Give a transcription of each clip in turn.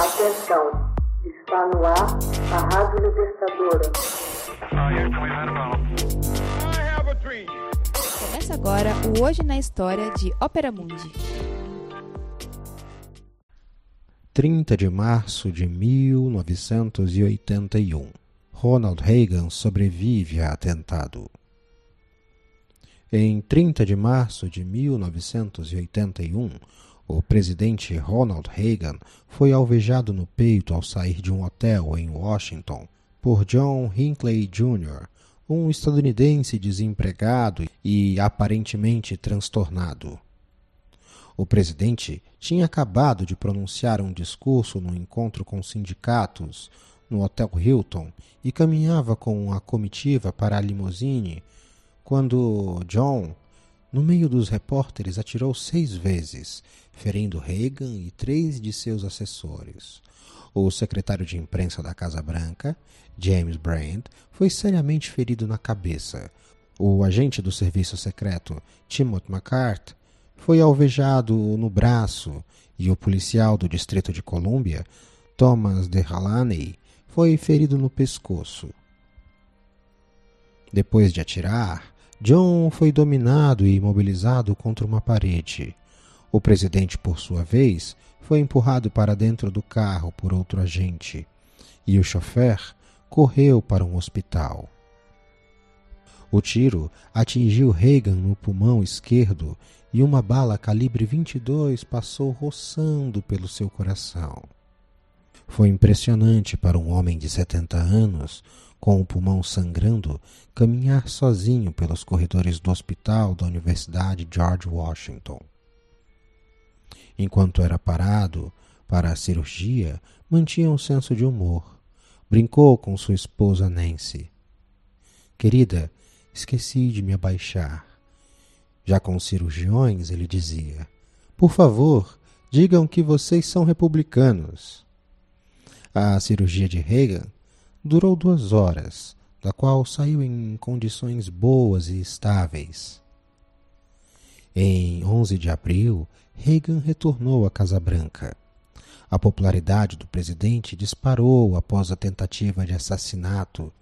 Atenção, está no ar a Rádio Libertadora. Começa agora o Hoje na História de Ópera Mundi. 30 de março de 1981. Ronald Reagan sobrevive a atentado. Em 30 de março de 1981, o presidente Ronald Reagan foi alvejado no peito ao sair de um hotel em Washington por John Hinckley Jr., um estadunidense desempregado e aparentemente transtornado. O presidente tinha acabado de pronunciar um discurso no encontro com sindicatos no Hotel Hilton e caminhava com a comitiva para a limusine quando John, no meio dos repórteres, atirou seis vezes, ferindo Reagan e três de seus assessores. O secretário de imprensa da Casa Branca, James Brand, foi seriamente ferido na cabeça. O agente do serviço secreto, Timothy McCart, foi alvejado no braço e o policial do Distrito de Colômbia, Thomas Delaney, foi ferido no pescoço. Depois de atirar, John foi dominado e imobilizado contra uma parede. O presidente, por sua vez, foi empurrado para dentro do carro por outro agente, e o chofer correu para um hospital. O tiro atingiu Reagan no pulmão esquerdo e uma bala calibre 22 passou roçando pelo seu coração. Foi impressionante para um homem de 70 anos, com o pulmão sangrando, caminhar sozinho pelos corredores do hospital da Universidade George Washington. Enquanto era parado para a cirurgia, mantinha um senso de humor. Brincou com sua esposa Nancy. Querida, esqueci de me abaixar. Já com os cirurgiões, ele dizia: Por favor, digam que vocês são republicanos. A cirurgia de Reagan durou duas horas, da qual saiu em condições boas e estáveis. Em 11 de abril, Reagan retornou à Casa Branca. A popularidade do presidente disparou após a tentativa de assassinato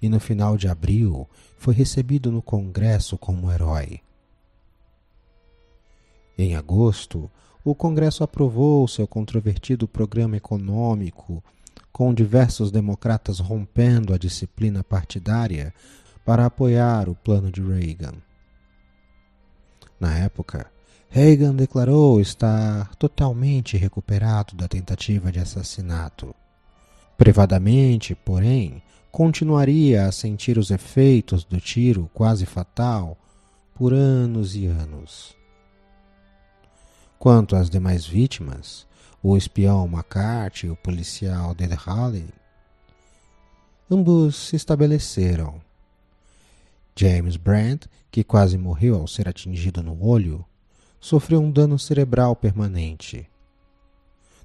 e no final de abril foi recebido no Congresso como herói. Em agosto, o Congresso aprovou seu controvertido programa econômico, com diversos democratas rompendo a disciplina partidária para apoiar o plano de Reagan. Na época, Reagan declarou estar totalmente recuperado da tentativa de assassinato. Privadamente, porém, continuaria a sentir os efeitos do tiro quase fatal por anos e anos. Quanto às demais vítimas, o espião McCarthy e o policial Ded Halley, ambos se estabeleceram. James Brandt, que quase morreu ao ser atingido no olho, sofreu um dano cerebral permanente.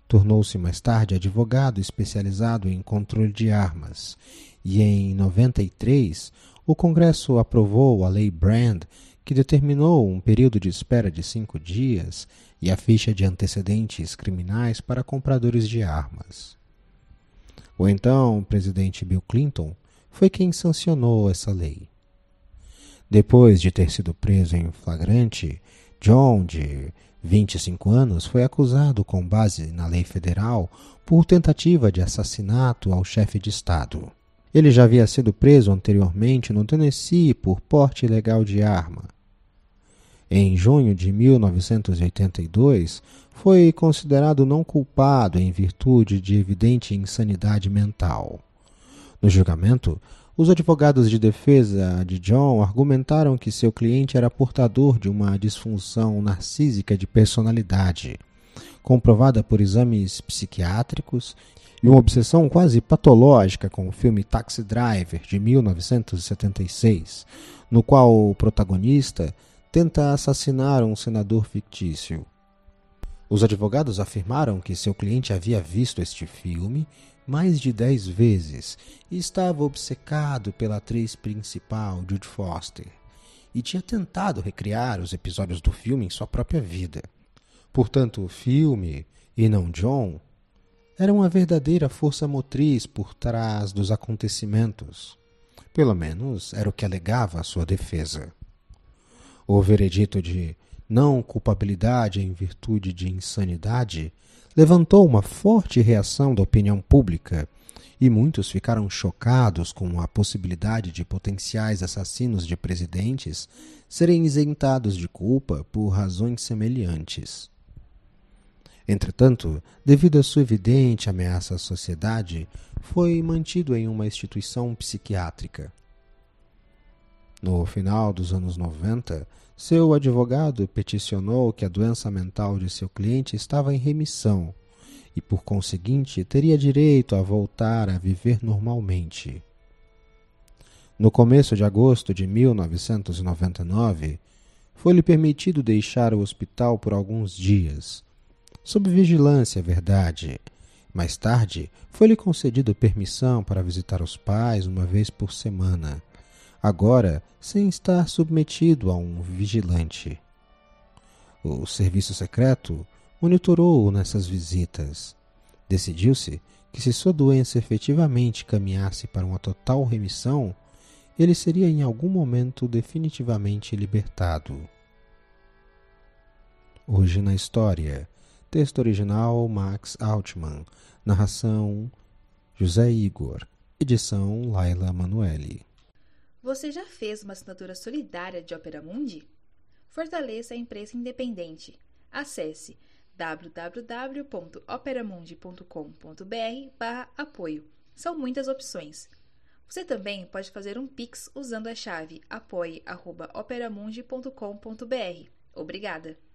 Tornou-se mais tarde advogado especializado em controle de armas e em 93 o Congresso aprovou a Lei Brand que determinou um período de espera de cinco dias e a ficha de antecedentes criminais para compradores de armas. O então presidente Bill Clinton foi quem sancionou essa lei. Depois de ter sido preso em flagrante, John, de 25 anos, foi acusado com base na lei federal por tentativa de assassinato ao chefe de Estado. Ele já havia sido preso anteriormente no Tennessee por porte ilegal de arma em junho de 1982, foi considerado não culpado em virtude de evidente insanidade mental. No julgamento, os advogados de defesa de John argumentaram que seu cliente era portador de uma disfunção narcísica de personalidade, comprovada por exames psiquiátricos e uma obsessão quase patológica com o filme Taxi Driver de 1976, no qual o protagonista tenta assassinar um senador fictício. Os advogados afirmaram que seu cliente havia visto este filme mais de dez vezes e estava obcecado pela atriz principal, Jude Foster, e tinha tentado recriar os episódios do filme em sua própria vida. Portanto, o filme, e não John, era uma verdadeira força motriz por trás dos acontecimentos. Pelo menos era o que alegava a sua defesa. O veredito de não culpabilidade em virtude de insanidade levantou uma forte reação da opinião pública e muitos ficaram chocados com a possibilidade de potenciais assassinos de presidentes serem isentados de culpa por razões semelhantes. Entretanto, devido à sua evidente ameaça à sociedade, foi mantido em uma instituição psiquiátrica. No final dos anos 90, seu advogado peticionou que a doença mental de seu cliente estava em remissão e, por conseguinte, teria direito a voltar a viver normalmente. No começo de agosto de 1999, foi-lhe permitido deixar o hospital por alguns dias, sob vigilância, é verdade. Mais tarde, foi-lhe concedido permissão para visitar os pais uma vez por semana, agora sem estar submetido a um vigilante. O serviço secreto monitorou-o nessas visitas. Decidiu-se que, se sua doença efetivamente caminhasse para uma total remissão, ele seria em algum momento definitivamente libertado. Hoje na história. Texto original Max Altman. Narração José Igor. Edição Laila Manuelle. Você já fez uma assinatura solidária de Opera Mundi? Fortaleça a imprensa independente. Acesse www.operamundi.com.br/apoio. São muitas opções. Você também pode fazer um Pix usando a chave apoie.operamundi.com.br. Obrigada!